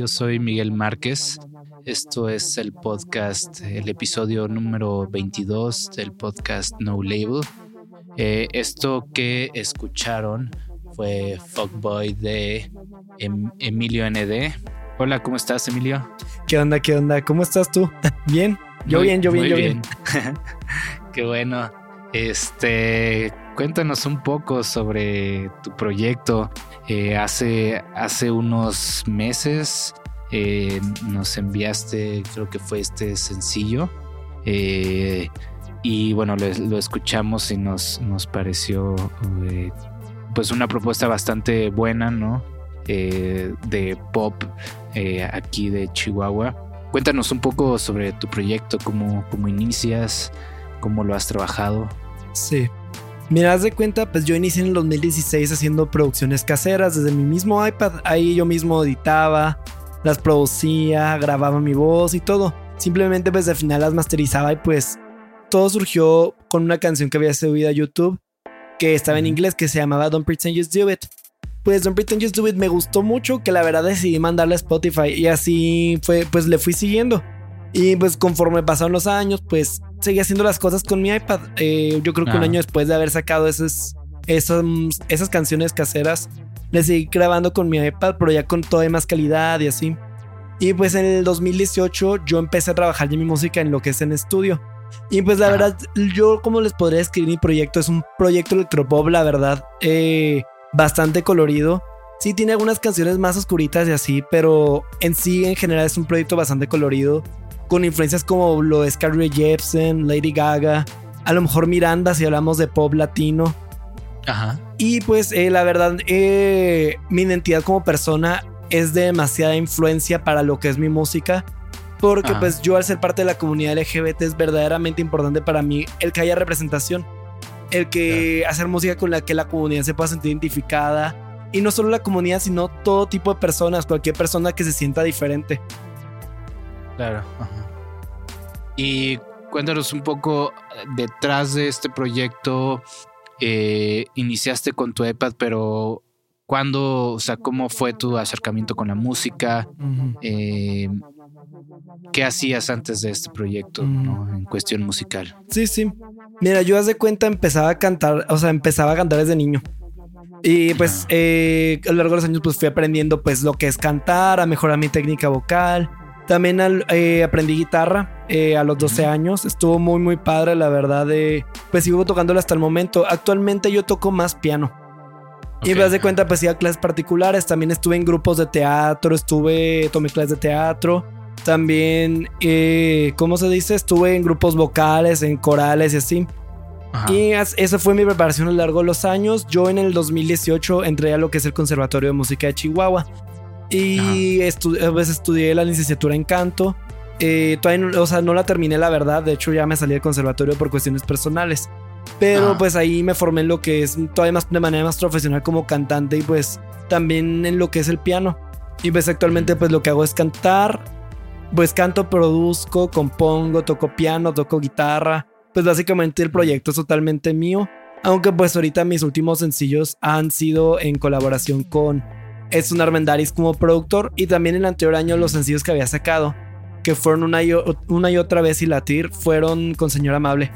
Yo soy Miguel Márquez. Esto es el podcast, el episodio número 22 del podcast No Label. Eh, esto que escucharon fue Fuckboy de Em- Emilio ND. Hola, ¿cómo estás, Emilio? ¿Qué onda? ¿Qué onda? ¿Cómo estás tú? ¿Bien? Yo Muy- bien, yo bien, yo bien. Qué bueno. Este, cuéntanos un poco sobre tu proyecto. Eh, hace, hace unos meses eh, nos enviaste, creo que fue este sencillo. Eh, y bueno, lo, lo escuchamos y nos, nos pareció eh, pues una propuesta bastante buena, ¿no? De pop aquí de Chihuahua. Cuéntanos un poco sobre tu proyecto, cómo, cómo inicias, cómo lo has trabajado. Sí. Mira, de cuenta, pues yo inicié en el 2016 haciendo producciones caseras desde mi mismo iPad. Ahí yo mismo editaba, las producía, grababa mi voz y todo. Simplemente pues al final las masterizaba y pues todo surgió con una canción que había subido a YouTube que estaba en inglés que se llamaba Don't Pretend Just Do It. Pues Don't Pretend Just Do It me gustó mucho que la verdad decidí mandarla a Spotify y así fue, pues le fui siguiendo. Y pues conforme pasaron los años, pues seguí haciendo las cosas con mi iPad. Eh, yo creo que un Ah. año después de haber sacado esas, esas, esas canciones caseras, le seguí grabando con mi iPad, pero ya con toda más calidad y así. Y pues en el 2018 yo empecé a trabajar ya mi música en lo que es en estudio. Y pues la Ajá. verdad, yo como les podría describir mi proyecto, es un proyecto electropop, la verdad, eh, bastante colorido. Sí tiene algunas canciones más oscuritas y así, pero en sí en general es un proyecto bastante colorido, con influencias como lo de Scarlett Jepsen, Lady Gaga, a lo mejor Miranda si hablamos de pop latino. Ajá. Y pues eh, la verdad, eh, mi identidad como persona es de demasiada influencia para lo que es mi música. Porque Ajá. pues yo al ser parte de la comunidad LGBT es verdaderamente importante para mí el que haya representación. El que hacer música con la que la comunidad se pueda sentir identificada. Y no solo la comunidad, sino todo tipo de personas, cualquier persona que se sienta diferente. Claro. ajá. Y cuéntanos un poco eh, detrás de este proyecto. eh, iniciaste con tu iPad, pero ¿cuándo, o sea, cómo fue tu acercamiento con la música? Eh, ¿Qué hacías antes de este proyecto. ¿no? en cuestión musical? Sí, sí. Mira, yo hace cuenta empezaba a cantar, o sea, empezaba a cantar desde niño. Y pues Ajá. eh, a lo largo de los años pues fui aprendiendo pues lo que es cantar, a mejorar mi técnica vocal. También al- eh, aprendí guitarra eh, a los 12 Ujú. años. Estuvo muy muy padre, la verdad. De, pues sigo tocándolo hasta el momento. Actualmente yo toco más piano. Y Ok, me das de cuenta, pues iba a clases particulares. También estuve en grupos de teatro, estuve, tomé clases de teatro. También, eh, ¿cómo se dice? Estuve en grupos vocales, en corales y así. Ajá. Y esa fue mi preparación a lo largo de los años. Yo en el 2018 entré a lo que es el Conservatorio de Música de Chihuahua. Y estu- pues, estudié la licenciatura en canto. Eh, todavía no, o sea, no la terminé, la verdad. De hecho, ya me salí del conservatorio por cuestiones personales. Pero Ajá. pues ahí me formé en lo que es todavía más de manera más profesional como cantante y pues también en lo que es el piano. Y pues actualmente pues lo que hago es cantar. Pues canto, produzco, compongo, toco piano, toco guitarra. Pues básicamente el proyecto es totalmente mío. Aunque pues ahorita mis últimos sencillos han sido en colaboración con Edson Armendaris como productor y también el anterior año los sencillos que había sacado, que fueron una y, o- una y otra vez y latir, fueron con Señor Amable.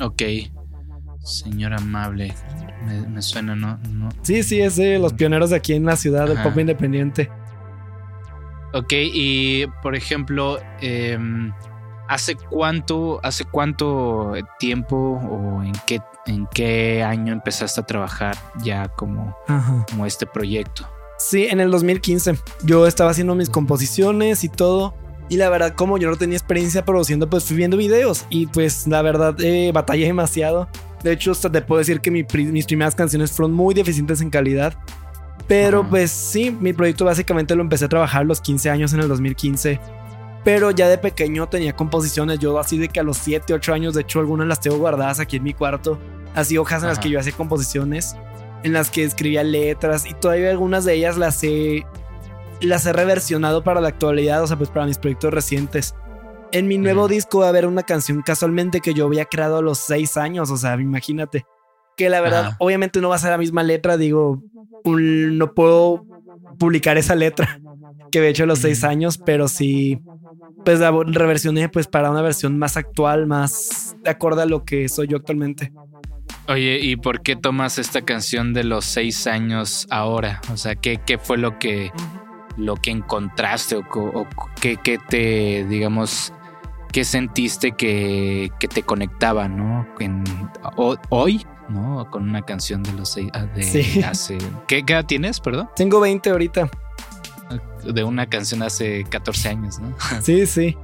Ok. Señor amable. Me, me suena, ¿no? no. Sí, sí, es de los pioneros de aquí en la ciudad del pop independiente. Ok, y por ejemplo, em, ¿hace cuánto, hace cuánto tiempo o en qué, en qué año empezaste a trabajar ya como, Ajá. como este proyecto? Sí, en el 2015 yo estaba haciendo mis composiciones y todo. Y la verdad, como yo no tenía experiencia produciendo, pues fui viendo videos. Y pues la verdad, eh, batallé demasiado. De hecho, hasta te puedo decir que mi mis primeras canciones fueron muy deficientes en calidad. Pero pues sí, mi proyecto básicamente lo empecé a trabajar los 15 años en el 2015. Pero ya de pequeño tenía composiciones. Yo así de que a los 7, 8 años, de hecho algunas las tengo guardadas aquí en mi cuarto. Así hojas en las Ajá. que yo hacía composiciones. En las que escribía letras. Y todavía algunas de ellas las he las he reversionado para la actualidad, o sea, pues para mis proyectos recientes. En mi nuevo Ujú. disco va a haber una canción casualmente que yo había creado a los seis años, o sea, imagínate. Que la verdad, Ajá. obviamente no va a ser la misma letra, digo, un- no puedo publicar esa letra que había hecho a los seis años, pero sí, pues la reversioné pues para una versión más actual, más de acorde a lo que soy yo actualmente. Oye, ¿y por qué tomas esta canción de los seis años ahora? O sea, ¿qué, qué fue lo que, lo que encontraste o, qué, qué te, digamos, qué sentiste que, que te conectaba, ¿no? En- hoy, ¿no? Con una canción de los seis, ah, de Sí. hace, ¿qué, qué edad tienes, perdón? Tengo 20 ahorita. De una canción hace 14 años, ¿no? Sí, sí.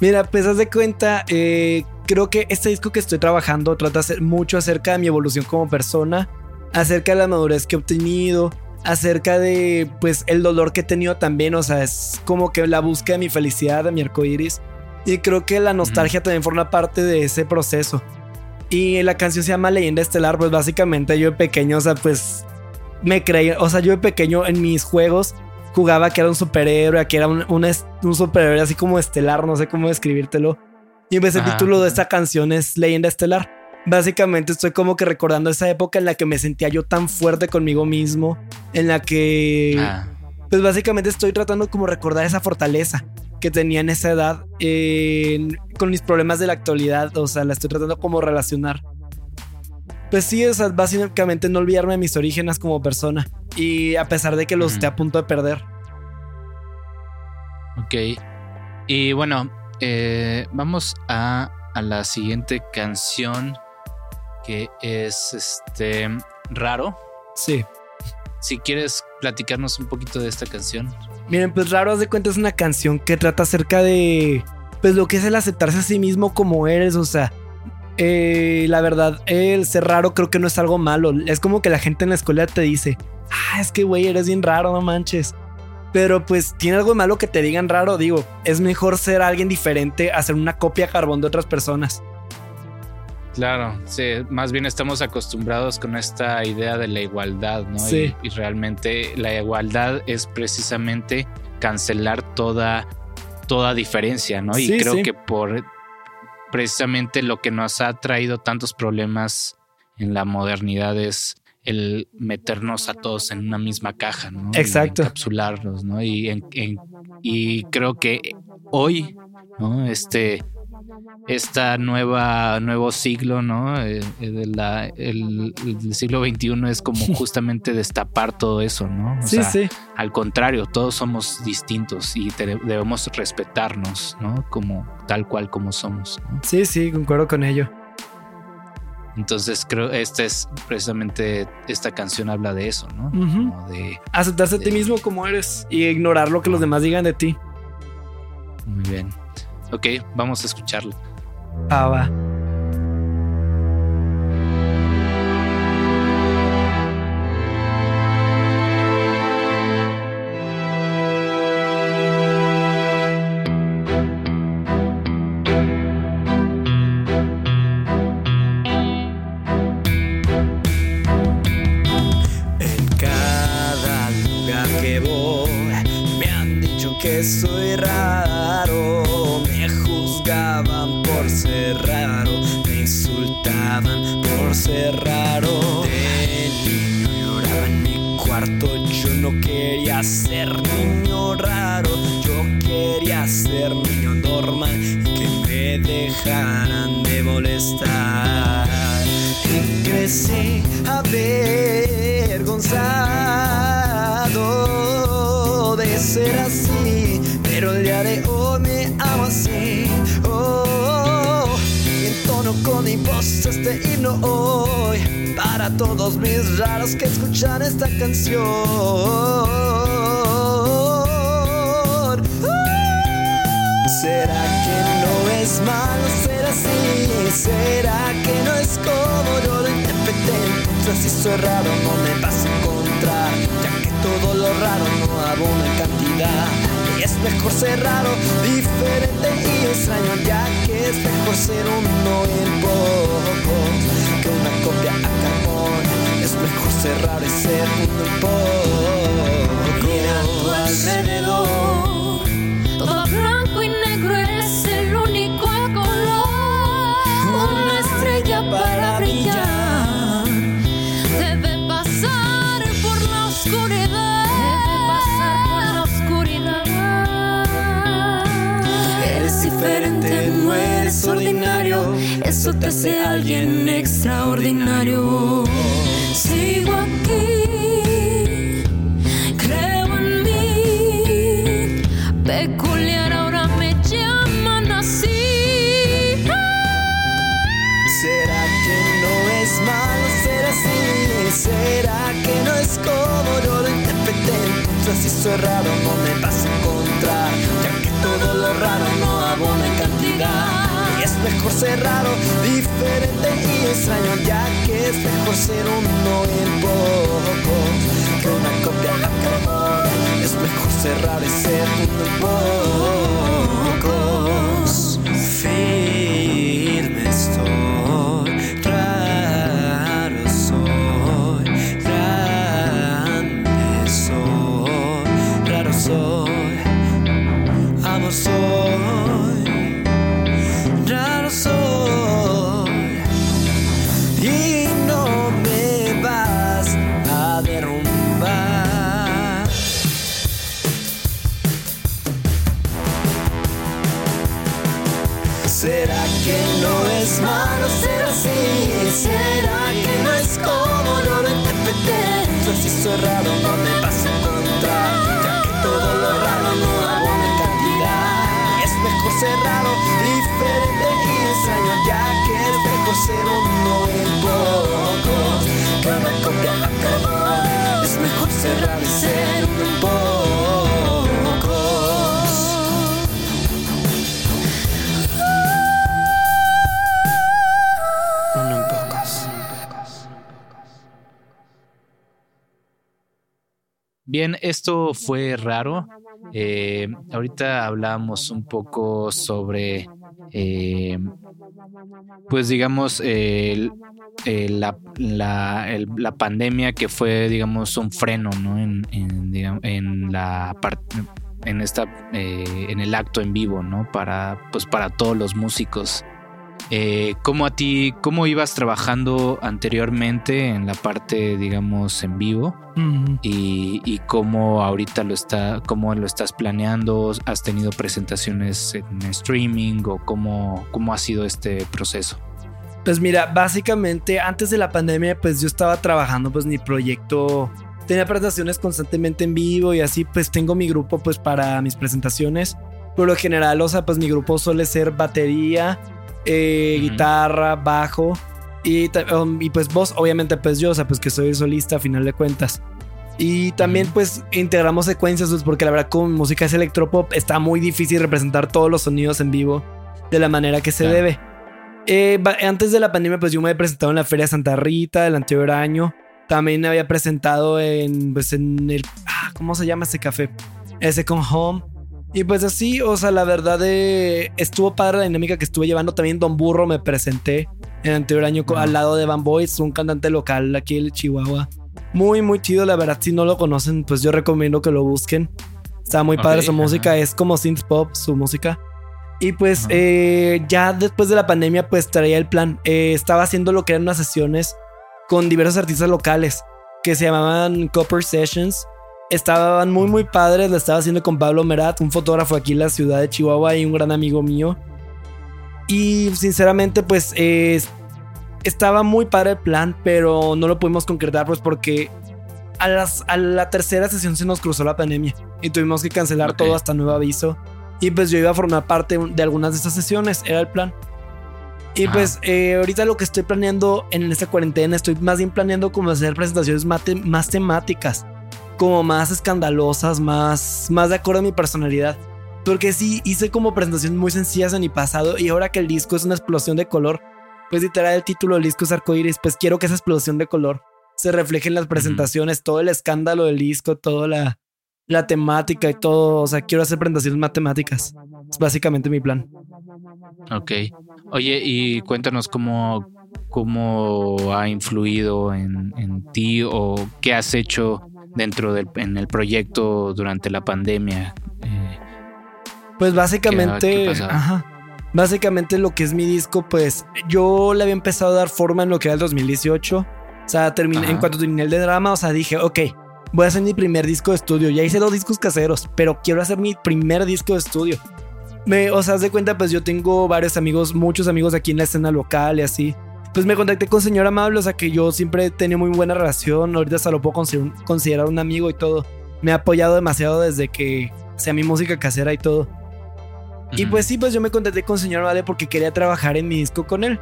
Mira, pues haz de cuenta, eh, creo que este disco que estoy trabajando trata mucho acerca de mi evolución como persona, acerca de la madurez que he obtenido, acerca de pues el dolor que he tenido también, o sea, es como que la búsqueda de mi felicidad, de mi arco iris. Y creo que la nostalgia también forma parte de ese proceso. Y la canción se llama Leyenda Estelar, pues básicamente yo de pequeño, o sea, pues me creí, o sea, yo de pequeño en mis juegos jugaba que era un superhéroe, que era un, un, un superhéroe así como estelar, no sé cómo describírtelo. Y pues el Ajá. título de esta canción es Leyenda Estelar. Básicamente estoy como que recordando esa época en la que me sentía yo tan fuerte conmigo mismo, en la que Ah, pues básicamente estoy tratando como recordar esa fortaleza. que tenía en esa edad eh, con mis problemas de la actualidad. O sea, la estoy tratando como relacionar. Pues sí, o sea, básicamente no olvidarme de mis orígenes como persona. Y a pesar de que los esté a punto de perder. Ok. Y bueno, eh, vamos a, a la siguiente canción que es este raro. Sí. Si quieres platicarnos un poquito de esta canción. Miren, pues Raro, haz de cuenta, es una canción que trata acerca de. Pues lo que es el aceptarse a sí mismo como eres. O sea, eh, la verdad, el ser raro creo que no es algo malo. Es como que la gente en la escuela te dice: Ah, es que güey, eres bien raro, no manches. Pero pues tiene algo de malo que te digan raro. Digo, es mejor ser alguien diferente a ser una copia carbón de otras personas. Claro, sí, más bien estamos acostumbrados con esta idea de la igualdad, ¿no? Sí. Y, y realmente la igualdad es precisamente cancelar toda, toda diferencia, ¿no? Y Sí, creo sí. que por precisamente lo que nos ha traído tantos problemas en la modernidad es el meternos a todos en una misma caja, ¿no? Y Exacto. encapsularnos, ¿no? Y, en- en- y creo que hoy, ¿no? Este, esta nueva nuevo siglo, ¿no? Eh, eh, de la- el, el siglo XXI es como justamente destapar todo eso, ¿no? O Sí, sea, sí. Al contrario, todos somos distintos y te- debemos respetarnos, ¿no? Como tal cual como somos. ¿no? Sí, sí, concuerdo con ello. Entonces creo esta es precisamente esta canción habla de eso, ¿no? Como de Aceptarse a ti mismo como eres y ignorar lo que los demás digan de ti. muy bien. Ok, vamos a escucharlo. Ah, va. Si soy raro no me vas a encontrar Ya que todo lo raro no abunda en cantidad. Y es mejor ser raro, diferente y extraño Ya que es mejor ser uno en pocos Que una copia a carbón. Es mejor ser raro y ser uno en pocos Mira a tu alrededor, Eso te hace alguien extraordinario. Sigo diferente y extraño Ya que es mejor ser uno en pocos Que una copia a Es mejor y ser uno en Bien, esto fue raro. Eh, ahorita hablábamos un poco sobre, eh, pues digamos, la, la- la pandemia que fue, digamos, un freno, ¿no? En, en, digam- en la en esta, eh, en el acto en vivo, ¿no? Para, pues, para todos los músicos. Eh, ¿Cómo a ti, cómo ibas trabajando anteriormente en la parte, digamos, en vivo? Ujú. y, y cómo ahorita lo está, cómo lo estás planeando, has tenido presentaciones en streaming o cómo, cómo ha sido este proceso. Pues mira, básicamente antes de la pandemia, pues yo estaba trabajando, pues mi proyecto tenía presentaciones constantemente en vivo y así, pues tengo mi grupo, pues para mis presentaciones. Por lo general, o sea, pues mi grupo suele ser batería, eh, guitarra, bajo y, um, y pues voz, obviamente, pues yo, o sea, pues que soy solista a final de cuentas. Y también pues integramos secuencias, pues porque la verdad mi música es electropop, está muy difícil representar todos los sonidos en vivo de la manera que se Claro. debe. Eh, antes de la pandemia, pues yo me había presentado en la Feria Santa Rita del anterior año. También me había presentado en, pues en el, ah, ¿cómo se llama ese café? Ese con Home. Y pues así, o sea, la verdad eh, estuvo padre la dinámica que estuve llevando. También Don Burro me presenté el anterior año al lado de Van Boys, un cantante local aquí en Chihuahua. Muy, muy chido, la verdad. Si no lo conocen, pues yo recomiendo que lo busquen. Está muy padre su ajá. música, es como synth pop su música. Y pues eh, ya después de la pandemia, pues traía el plan. Eh, estaba haciendo lo que eran unas sesiones con diversos artistas locales que se llamaban Copper Sessions. Estaban muy, muy padres. Lo estaba haciendo con Pablo Merat, un fotógrafo aquí en la ciudad de Chihuahua y un gran amigo mío. Y sinceramente, pues eh, estaba muy padre el plan, pero no lo pudimos concretar, pues porque a, las, a la tercera sesión se nos cruzó la pandemia y tuvimos que cancelar Ok. todo hasta nuevo aviso. Y pues yo iba a formar parte de algunas de esas sesiones, era el plan. Y pues eh, ahorita lo que estoy planeando en esta cuarentena, estoy más bien planeando como hacer presentaciones mate- más temáticas, como más escandalosas, más, más de acuerdo a mi personalidad. Porque sí, hice como presentaciones muy sencillas en mi pasado y ahora que el disco es una explosión de color, pues literal el título del disco es arcoíris, pues quiero que esa explosión de color se refleje en las presentaciones, todo el escándalo del disco, toda la, la temática y todo, o sea, quiero hacer presentaciones matemáticas. Es básicamente mi plan. Ok. Oye, y cuéntanos cómo, cómo ha influido en, en ti o qué has hecho dentro del en el proyecto durante la pandemia. Eh, Pues básicamente, ¿Qué ha- qué pasaba? ajá. Básicamente lo que es mi disco, pues yo le había empezado a dar forma en lo que era el 2018. O sea, terminé, en cuanto terminé el de drama, o sea, dije, ok, voy a hacer mi primer disco de estudio. Ya hice dos discos caseros, pero quiero hacer mi primer disco de estudio. Me, o sea, haz de cuenta, pues yo tengo varios amigos, muchos amigos aquí en la escena local y así. Pues me contacté con Señor Amable, o sea que yo siempre he tenido muy buena relación. Ahorita hasta lo puedo consider- considerar un amigo y todo. Me ha apoyado demasiado desde que sea mi música casera y todo. Y ujú. pues sí, pues yo me contacté con Señor Vale porque quería trabajar en mi disco con él.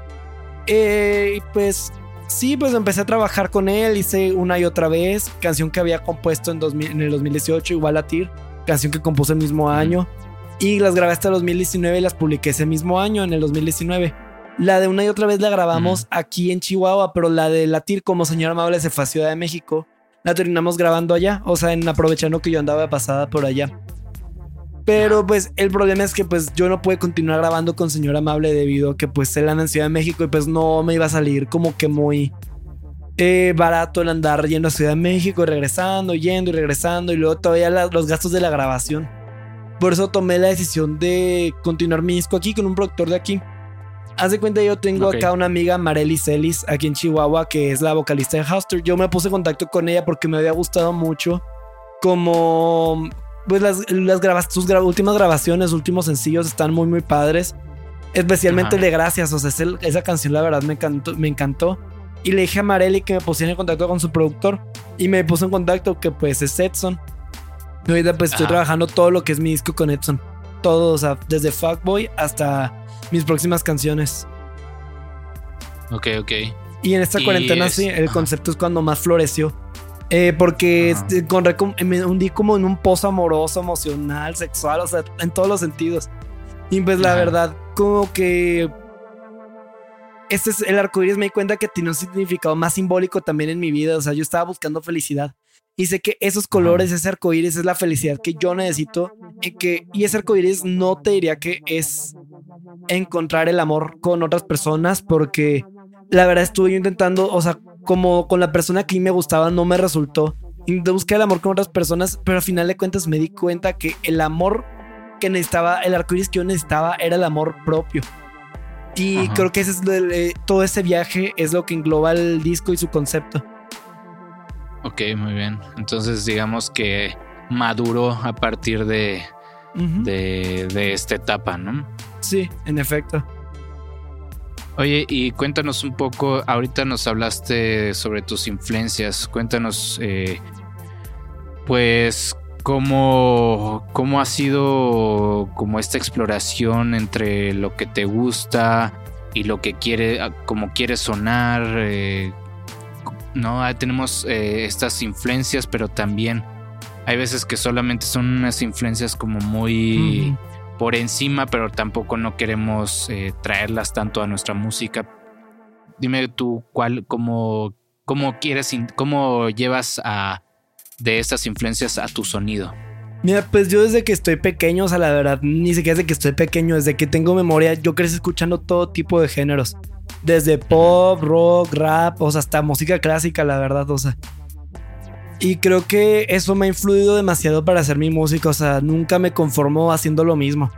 Eh, y pues sí, pues empecé a trabajar con él, hice una y otra vez, canción que había compuesto en, 2000 en el 2018, igual a Tir, canción que compuse el mismo año. Y las grabé hasta el 2019 y las publiqué ese mismo año, en el 2019. La de una y otra vez la grabamos aquí en Chihuahua, pero la de Latir como Señor Amable se fue a Ciudad de México. La terminamos grabando allá, o sea, en aprovechando que yo andaba pasada por allá. Pero pues el problema es que pues yo no pude continuar grabando con Señor Amable debido a que pues él anda en Ciudad de México y pues no me iba a salir como que muy eh, barato el andar yendo a Ciudad de México y regresando, yendo y regresando y luego todavía la- los gastos de la grabación. Por eso tomé la decisión de continuar mi disco aquí con un productor de aquí. Haz de cuenta, yo tengo acá una amiga, Marely Celis, aquí en Chihuahua, que es la vocalista de Houster. Yo me puse en contacto con ella porque me había gustado mucho como pues las, las grabas- sus gra- últimas grabaciones, últimos sencillos están muy muy padres. Especialmente Ajá. el de Gracias, o sea, esa canción la verdad me encantó, me encantó. Y le dije a Marely que me pusiera en contacto con su productor. Y me puso en contacto que pues es Edson. Y ahorita pues estoy Ajá. trabajando todo lo que es mi disco con Edson. Todo, o sea, desde Fuckboy hasta mis próximas canciones. Ok, ok. Y en esta Y cuarentena es- sí, el ajá. concepto es cuando más floreció. Eh, porque este, encontré como- me hundí como en un pozo amoroso, emocional, sexual, o sea, en todos los sentidos. Y pues la verdad, como que este es el arcoíris me di cuenta que tiene un significado más simbólico también en mi vida. O sea, yo estaba buscando felicidad. Y sé que esos colores, ese arcoíris es la felicidad que yo necesito. Y, que, y ese arcoíris no te diría que es encontrar el amor con otras personas, porque la verdad estuve yo intentando, o sea, como con la persona que me gustaba no me resultó. Buscar el amor con otras personas, pero al final de cuentas me di cuenta que el amor que necesitaba, el arcoíris que yo necesitaba era el amor propio. Y Ajá. creo que ese es eh, todo ese viaje es lo que engloba el disco y su concepto. Ok, muy bien. Entonces digamos que maduró a partir de, Ujú. de, de esta etapa, ¿no? Sí, en efecto. Oye, y cuéntanos un poco, ahorita nos hablaste sobre tus influencias, cuéntanos, eh, pues, cómo, cómo ha sido como esta exploración entre lo que te gusta y lo que quiere, como quieres sonar, eh, ¿no? Ah, tenemos eh, estas influencias, pero también hay veces que solamente son unas influencias como muy. Por encima, pero tampoco no queremos eh, traerlas tanto a nuestra música. Dime tú cuál, cómo, cómo quieres, cómo llevas a de estas influencias a tu sonido. Mira, pues yo desde que estoy pequeño, o sea, la verdad, ni siquiera desde que estoy pequeño, desde que tengo memoria, yo crecí escuchando todo tipo de géneros. Desde pop, rock, rap, o sea, hasta música clásica, la verdad, o sea. Y creo que eso me ha influido demasiado para hacer mi música, o sea, nunca me conformo haciendo lo mismo.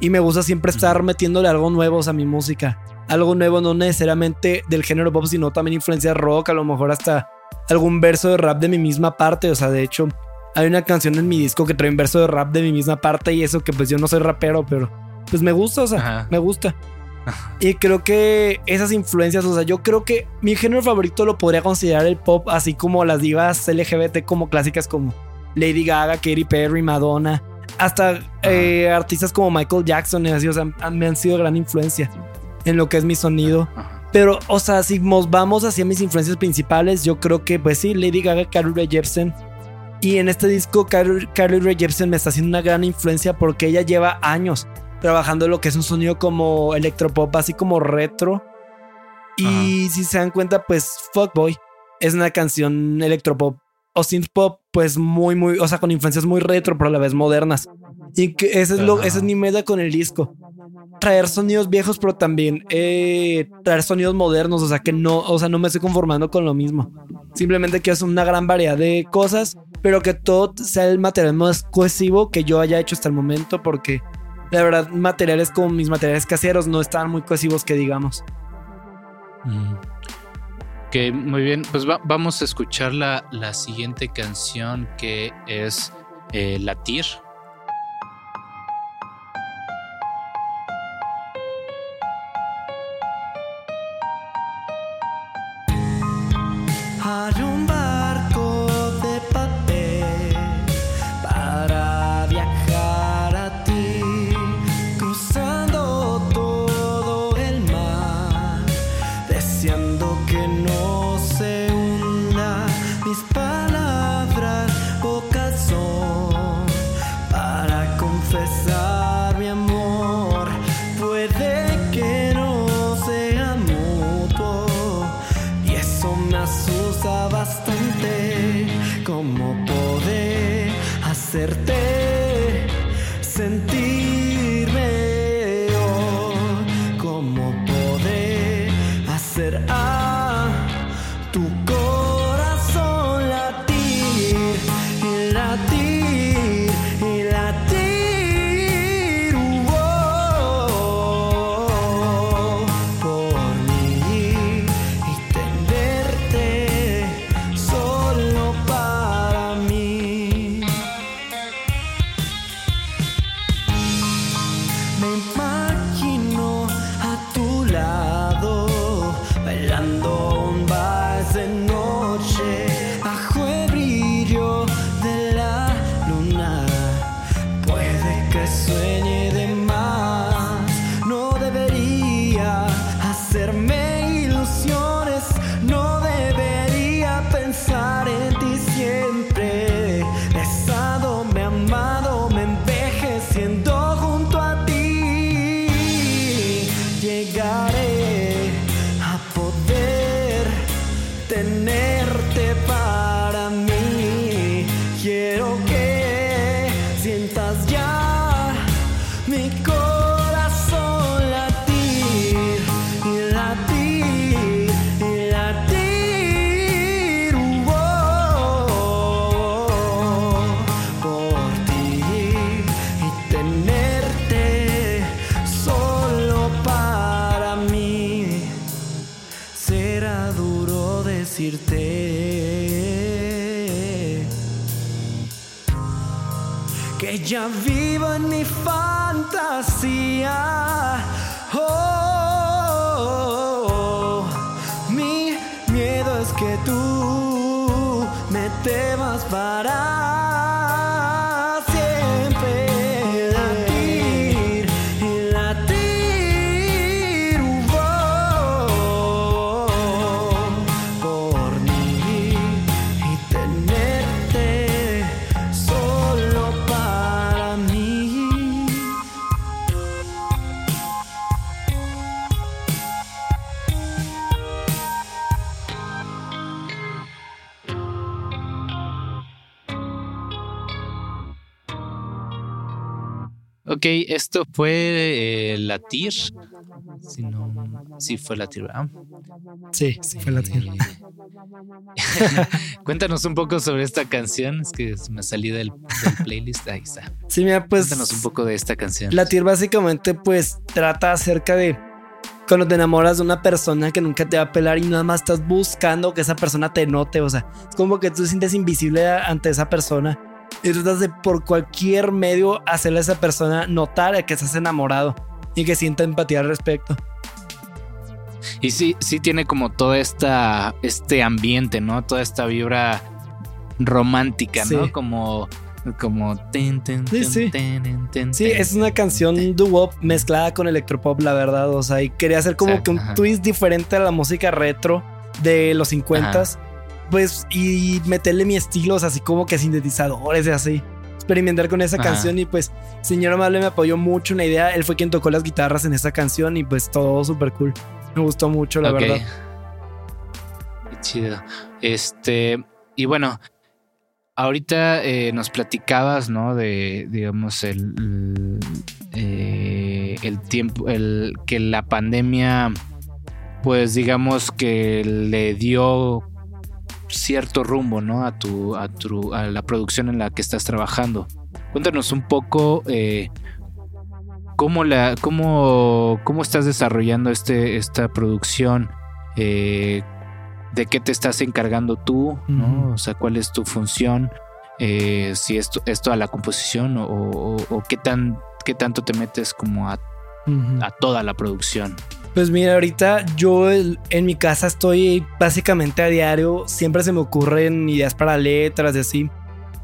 Y me gusta siempre estar metiéndole algo nuevo a mi música. Algo nuevo, no necesariamente del género pop, sino también influencia rock, a lo mejor hasta algún verso de rap de mi misma parte, o sea, de hecho, hay una canción en mi disco que trae un verso de rap de mi misma parte y eso que pues yo no soy rapero, pero pues me gusta, o sea, Ajá. me gusta. Y creo que esas influencias, o sea, yo creo que mi género favorito lo podría considerar el pop, así como las divas LGBT como clásicas como Lady Gaga, Katy Perry, Madonna, hasta eh, artistas como Michael Jackson, y así, o sea, me han sido gran influencia en lo que es mi sonido. Pero, o sea, si nos vamos hacia mis influencias principales, yo creo que, pues sí, Lady Gaga, Carly Rae Jepsen. Y en este disco, Carly, Carly Rae Jepsen me está haciendo una gran influencia porque ella lleva años trabajando lo que es un sonido como electropop, así como retro. Y si se dan cuenta, pues Fuckboy es una canción electropop o synth pop, pues muy, muy, o sea, con influencias muy retro, pero a la vez modernas. Y que ese es lo, Ajá. esa es mi meta con el disco traer sonidos viejos, pero también eh, traer sonidos modernos. O sea, que no, o sea, no me estoy conformando con lo mismo. Simplemente que es una gran variedad de cosas, pero que todo sea el material más cohesivo que yo haya hecho hasta el momento, porque la verdad, materiales como mis materiales caseros no estaban muy cohesivos, que digamos. Mm. Ok, muy bien. Pues va- vamos a escuchar la, la siguiente canción que es eh, Latir. Esto fue eh, Latir. Si no, sí fue Latir, ¿verdad? Sí, sí fue la. Eh, Cuéntanos un poco sobre esta canción. Es que me salí del, del playlist. Ahí está. Sí, mira, pues Cuéntanos un poco de esta canción. La tier básicamente pues trata acerca de cuando te enamoras de una persona que nunca te va a pelar y nada más estás buscando que esa persona te note, o sea, es como que tú te sientes invisible ante esa persona y tratas de por cualquier medio hacerle a esa persona notar que estás enamorado y que sienta empatía al respecto. Y sí, sí tiene como toda esta, este ambiente, ¿no? Toda esta vibra romántica, ¿no? Como, como ten, ten, Sí, ten, sí. Sí, es una canción doo-wop mezclada con electropop, la verdad. O sea, y quería hacer como Exacto, que un ajá. twist diferente a la música retro de los 50s. Pues, y meterle mi estilo, o sea, así como que sintetizadores y así. Experimentar con esa Ajá. canción y pues, señor Amable me apoyó mucho en la idea. Él fue quien tocó las guitarras en esa canción y pues todo súper cool. Me gustó mucho, la verdad. Qué chido. Este, y bueno, ahorita eh, nos platicabas, ¿no? De, digamos, el, el, eh, el tiempo, el que la pandemia, pues digamos que le dio cierto rumbo, ¿no? A tu, a tu, a la producción en la que estás trabajando. Cuéntanos un poco eh, cómo la, cómo, cómo estás desarrollando este, esta producción. Eh, de qué te estás encargando tú, ¿no? O sea, cuál es tu función, eh, si esto es toda la composición o, o- o qué tan qué tanto te metes como a, a toda la producción. Pues mira, ahorita yo en mi casa estoy básicamente a diario. Siempre se me ocurren ideas para letras y así.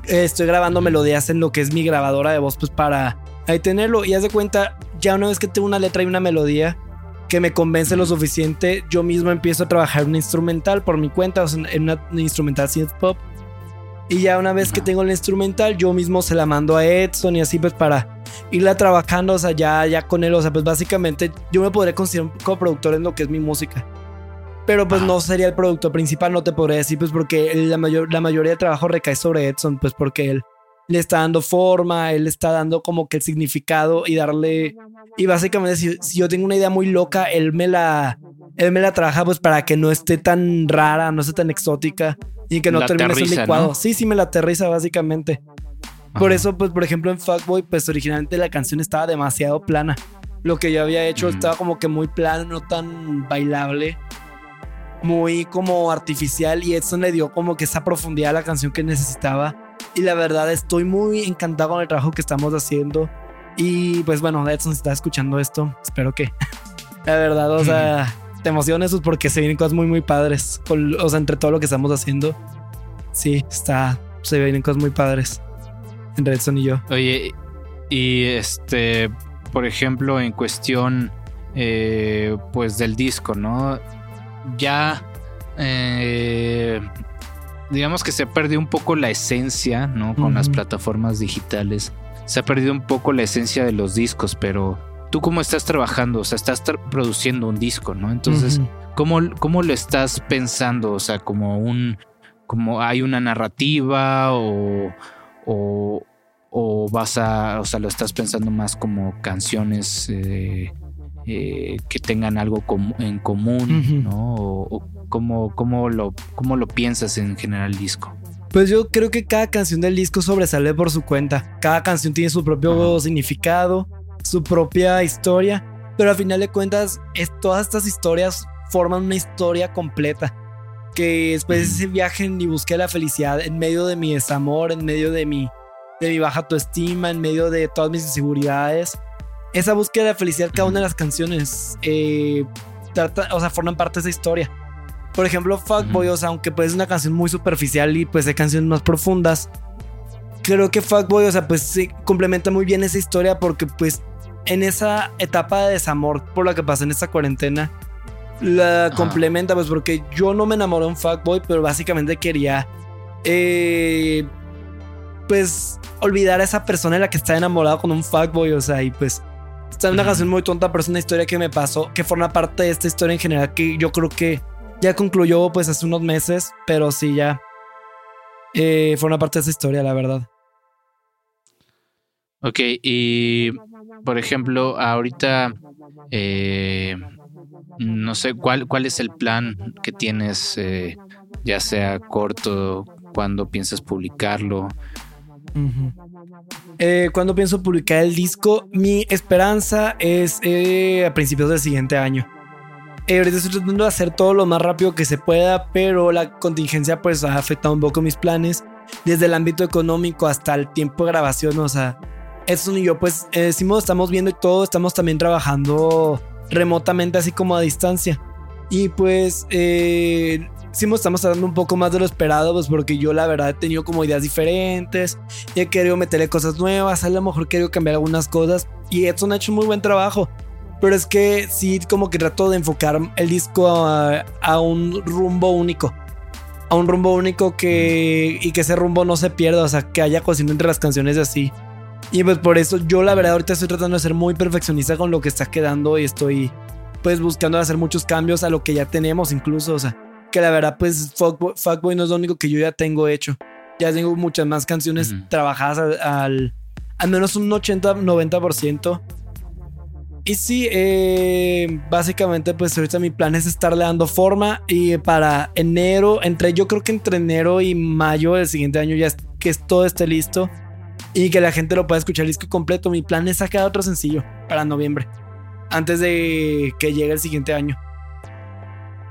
Estoy grabando melodías en lo que es mi grabadora de voz, pues para ahí tenerlo. Y haz de cuenta, ya una vez que tengo una letra y una melodía que me convence lo suficiente, yo mismo empiezo a trabajar una instrumental por mi cuenta, o sea, en una, una instrumental synth pop. Y ya una vez que tengo la instrumental, yo mismo se la mando a Edson y así pues para irla trabajando, o sea, ya, ya con él, o sea, pues básicamente yo me podría considerar un coproductor en lo que es mi música. Pero pues Ah. no sería el productor principal, no te podría decir, pues porque la, mayor, la mayoría de trabajo recae sobre Edson, pues porque él le está dando forma, él está dando como que el significado y darle... Y básicamente si, si yo tengo una idea muy loca, él me la... Él me la trabaja pues para que no esté tan rara, no esté tan exótica y que no La termine siendo aterriza, licuado. ¿no? Sí, sí me la aterriza básicamente. Por Ajá. eso, pues, por ejemplo, en Fuckboy, pues originalmente la canción estaba demasiado plana. Lo que yo había hecho Mm. estaba como que muy plano, no tan bailable. Muy como artificial. Y Edson le dio como que esa profundidad a la canción que necesitaba. Y la verdad, estoy muy encantado con el trabajo que estamos haciendo. Y pues bueno, Edson, si estás escuchando esto, espero que. La verdad, o sea, te emociones porque se vienen cosas muy, muy padres. O sea, entre todo lo que estamos haciendo. Sí, está. Se vienen cosas muy padres. Entre Edson y yo. Oye, y este, por ejemplo, en cuestión, eh, pues del disco, ¿no? Ya, eh, digamos que se perdió un poco la esencia, ¿no? Con las plataformas digitales. Se ha perdido un poco la esencia de los discos, pero tú cómo estás trabajando, o sea, estás produciendo un disco, ¿no? Entonces. ¿cómo, ¿cómo lo estás pensando? O sea, como un, como hay una narrativa o, o, o vas a, o sea, lo estás pensando más como canciones eh, eh, que tengan algo com- en común. ¿no? O, o cómo, cómo lo, cómo lo piensas en general el disco. Pues yo creo que cada canción del disco sobresale por su cuenta. Cada canción tiene su propio Ajá. significado, su propia historia. Pero al final de cuentas, es- todas estas historias forman una historia completa. que después de ese viaje ni busqué la felicidad en medio de mi desamor, en medio de mi, de mi baja autoestima, en medio de todas mis inseguridades. Esa búsqueda de felicidad, cada una de las canciones, eh, trata, o sea, forman parte de esa historia. Por ejemplo, Fuckboy, o sea, aunque pues es una canción muy superficial y pues hay canciones más profundas, creo que Fuckboy, o sea, pues sí, complementa muy bien esa historia porque pues en esa etapa de desamor por la que pasé en esta cuarentena, la Ajá. complementa pues porque yo no me enamoré de un Fuckboy, pero básicamente quería, eh, pues, olvidar a esa persona de la que estaba enamorado con un Fuckboy, o sea, y pues... Esta es una canción muy tonta, pero es una historia que me pasó, que forma parte de esta historia en general, que yo creo que ya concluyó pues hace unos meses, pero sí ya eh, forma parte de esa historia, la verdad. Ok, y por ejemplo, ahorita eh, no sé cuál, cuál es el plan que tienes, eh, ya sea corto, cuando piensas publicarlo. Eh, cuando pienso publicar el disco, mi esperanza es eh, a principios del siguiente año. Eh, ahorita estoy tratando de hacer todo lo más rápido que se pueda, pero la contingencia pues ha afectado un poco mis planes, desde el ámbito económico hasta el tiempo de grabación, o sea, eso y yo pues eh, estamos viendo y todo, estamos también trabajando remotamente así como a distancia. Y pues eh, sí estamos tardando un poco más de lo esperado, pues porque yo la verdad he tenido como ideas diferentes y he querido meterle cosas nuevas, a lo mejor querido cambiar algunas cosas y Edson ha hecho un muy buen trabajo. Pero es que sí, como que trato de enfocar el disco a, un rumbo único. A un rumbo único que. Y que ese rumbo no se pierda. O sea, que haya cocina entre las canciones y así. Y pues por eso yo, la verdad, ahorita estoy tratando de ser muy perfeccionista con lo que está quedando. Y estoy, pues, buscando hacer muchos cambios a lo que ya tenemos, incluso. O sea, que la verdad, pues, Fuckboy, Fuckboy no es lo único que yo ya tengo hecho. Ya tengo muchas más canciones Ujú. trabajadas al, al, al menos un 80-90%. Y sí, eh, básicamente pues ahorita mi plan es estarle dando forma y para enero, entre yo creo que entre enero y mayo del siguiente año ya es- que todo esté listo y que la gente lo pueda escuchar el disco completo. Mi plan es sacar otro sencillo para noviembre, antes de que llegue el siguiente año.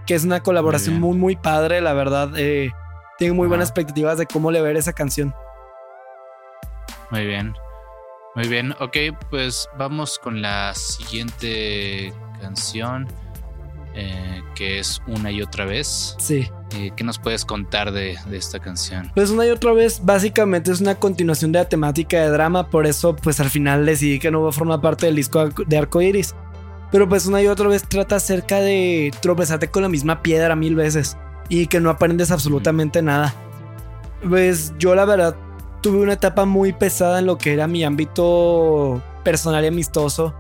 Que es una colaboración muy, muy, padre, la verdad. eh, tengo muy buenas expectativas de cómo le ver esa canción. Muy bien. Muy bien. Ok, pues vamos con la siguiente canción, eh, que es Una y otra vez. Sí. Eh, ¿Qué nos puedes contar de, de esta canción? Pues una y otra vez, básicamente es una continuación de la temática de drama, por eso pues al final decidí que no va a formar parte del disco de Arco Iris. Pero pues una y otra vez trata acerca de tropezarte con la misma piedra mil veces y que no aprendes absolutamente nada. Pues yo la verdad tuve una etapa muy pesada en lo que era mi ámbito personal y amistoso.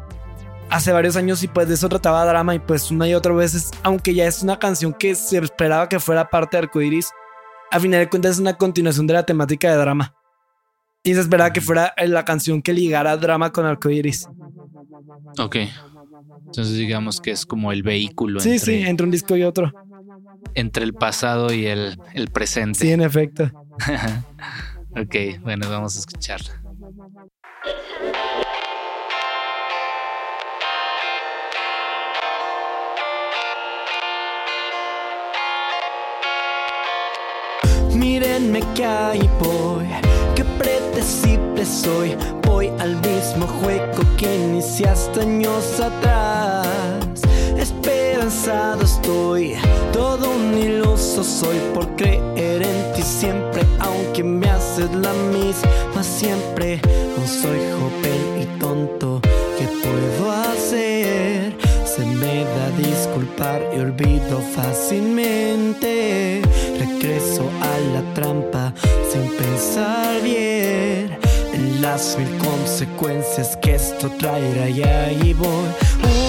Hace varios años y pues de eso trataba drama y pues una y otra vez, es- aunque ya es una canción que se esperaba que fuera parte de Arco Iris, a final de cuentas es una continuación de la temática de drama. Y se esperaba que fuera la canción que ligara drama con arcoiris. Ok. Entonces digamos que es como el vehículo Sí, entre, sí, entre un disco y otro. entre el pasado y el, el presente. Sí, en efecto. ok, bueno, vamos a escucharla. Mírenme que ahí voy, qué predecible soy. Voy al mismo juego que iniciaste años atrás. Esperanzado estoy, todo un iluso soy por creer en ti siempre, aunque me haces la misma siempre. Aún soy joven y tonto, ¿qué puedo hacer? Se me da disculpar y olvido fácilmente. Regreso a la trampa sin pensar bien en las mil consecuencias que esto traerá. Y ahí voy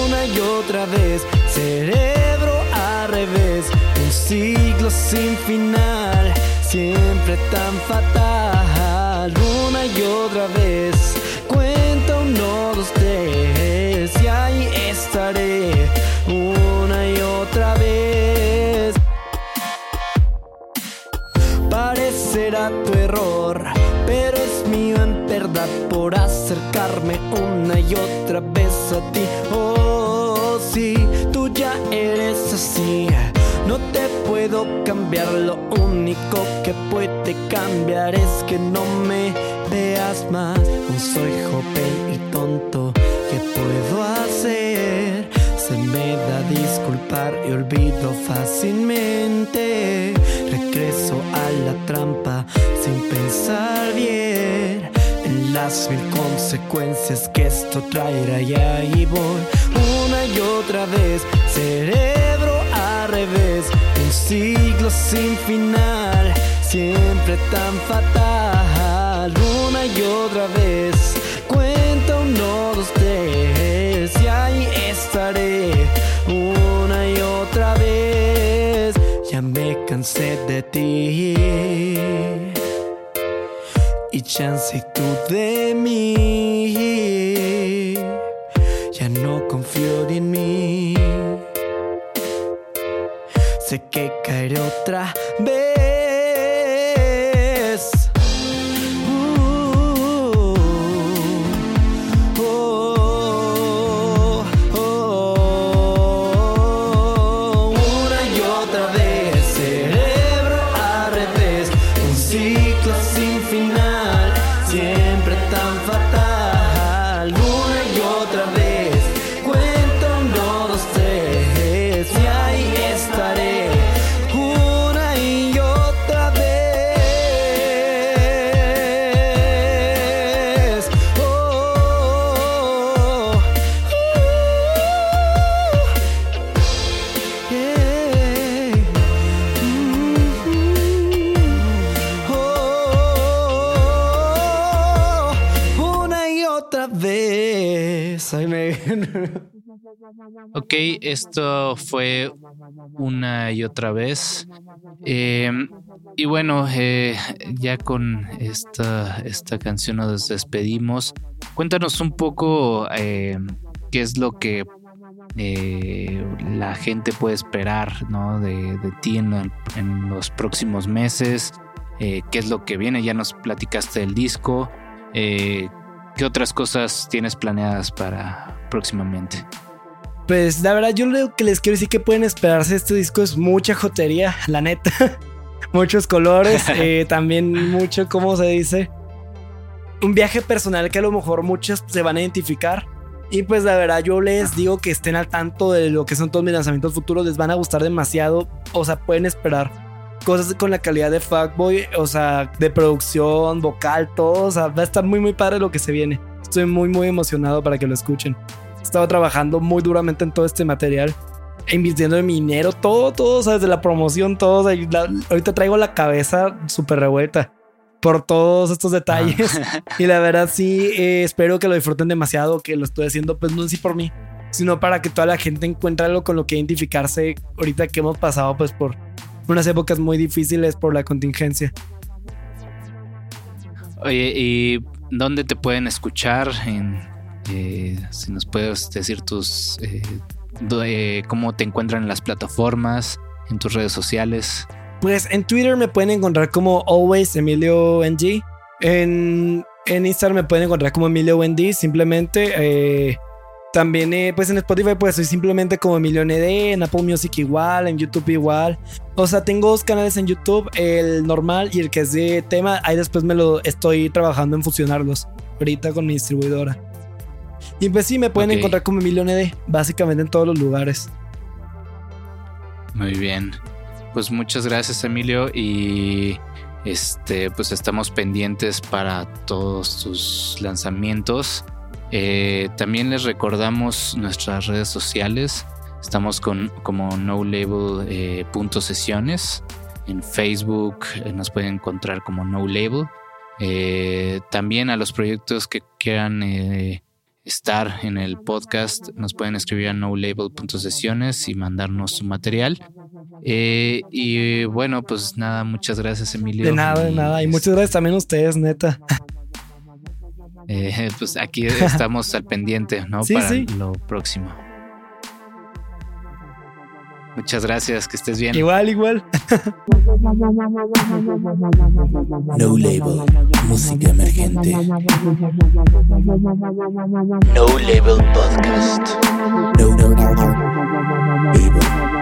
una y otra vez, cerebro al revés, un siglo sin final, siempre tan fatal. Una y otra vez, cuenta uno, dos, tres, una y otra vez. Parecerá tu error, pero es mío en verdad por acercarme una y otra vez a ti. Oh, sí, tú ya eres así. No te puedo cambiar, lo único que puede cambiar es que no me veas más. No soy joven y tonto, ¿qué puedo hacer? Se me da disculpar y olvido fácilmente. Regreso a la trampa sin pensar bien en las mil consecuencias que esto traerá y ahí voy una y otra vez, cerebro al revés, un siglo sin final, siempre tan fatal, una y otra vez, uno, dos, y ahí estaré, una y otra vez, ya me cansé de ti y chance tú de mí. Ya no confío en mí. Sé que caeré otra vez. Ciclo sin final, Ok, esto fue una y otra vez. Eh, y bueno, eh, ya con esta, esta canción nos despedimos. Cuéntanos un poco eh, qué es lo que eh, la gente puede esperar ¿no? de, de ti en, en los próximos meses. Eh, qué es lo que viene. Ya nos platicaste del disco. ¿Qué otras cosas tienes planeadas para próximamente? Pues la verdad, yo lo que les quiero decir que pueden esperarse este disco es mucha jotería, la neta. Muchos colores, eh, también mucho, ¿cómo se dice? Un viaje personal que a lo mejor muchos se van a identificar. Y pues la verdad, yo les digo que estén al tanto de lo que son todos mis lanzamientos futuros, les van a gustar demasiado. O sea, pueden esperar cosas con la calidad de Fuckboy, o sea, de producción, vocal, todo. O sea, va a estar muy, muy padre lo que se viene. Estoy muy, muy emocionado para que lo escuchen. He estado trabajando muy duramente en todo este material, invirtiendo en mi dinero, todo, todo, o sea, desde la promoción, todo. o sea, y la- ahorita traigo la cabeza súper revuelta por todos estos detalles. y la verdad, sí, eh, espero que lo disfruten demasiado, que lo estoy haciendo, pues no en sí por mí, sino para que toda la gente encuentre algo con lo que identificarse ahorita que hemos pasado, pues por unas épocas muy difíciles por la contingencia. Oye, ¿y dónde te pueden escuchar? En, eh, si nos puedes decir tus eh, eh, cómo te encuentran en las plataformas, en tus redes sociales. Pues en Twitter me pueden encontrar como always Emilio NG. En, en Instagram me pueden encontrar como Emilio Wendy, simplemente. también, pues en Spotify, pues soy simplemente como Emilio ND, en Apple Music igual, en YouTube igual. O sea, tengo dos canales en YouTube, el normal y el que es de tema. Ahí después me lo estoy trabajando en fusionarlos, ahorita con mi distribuidora. Y pues sí, me pueden encontrar como Emilio ND, básicamente en todos los lugares. Muy bien. Pues muchas gracias, Emilio. Y este, pues estamos pendientes para todos tus lanzamientos. Eh, también les recordamos nuestras redes sociales. Estamos con como no label eh, punto sesiones. En Facebook eh, nos pueden encontrar como no label. Eh, también a los proyectos que quieran estar en el podcast nos pueden escribir a no label punto sesiones y mandarnos su material. Eh, y bueno, pues nada, muchas gracias, Emilio. De nada, de nada. Y muchas gracias también a ustedes, neta. Eh, pues aquí estamos al pendiente, ¿no? Sí, Para sí. lo próximo. Muchas gracias, que estés bien. Igual, igual. No Label, música emergente. No Label Podcast. No, no, no, no. Label.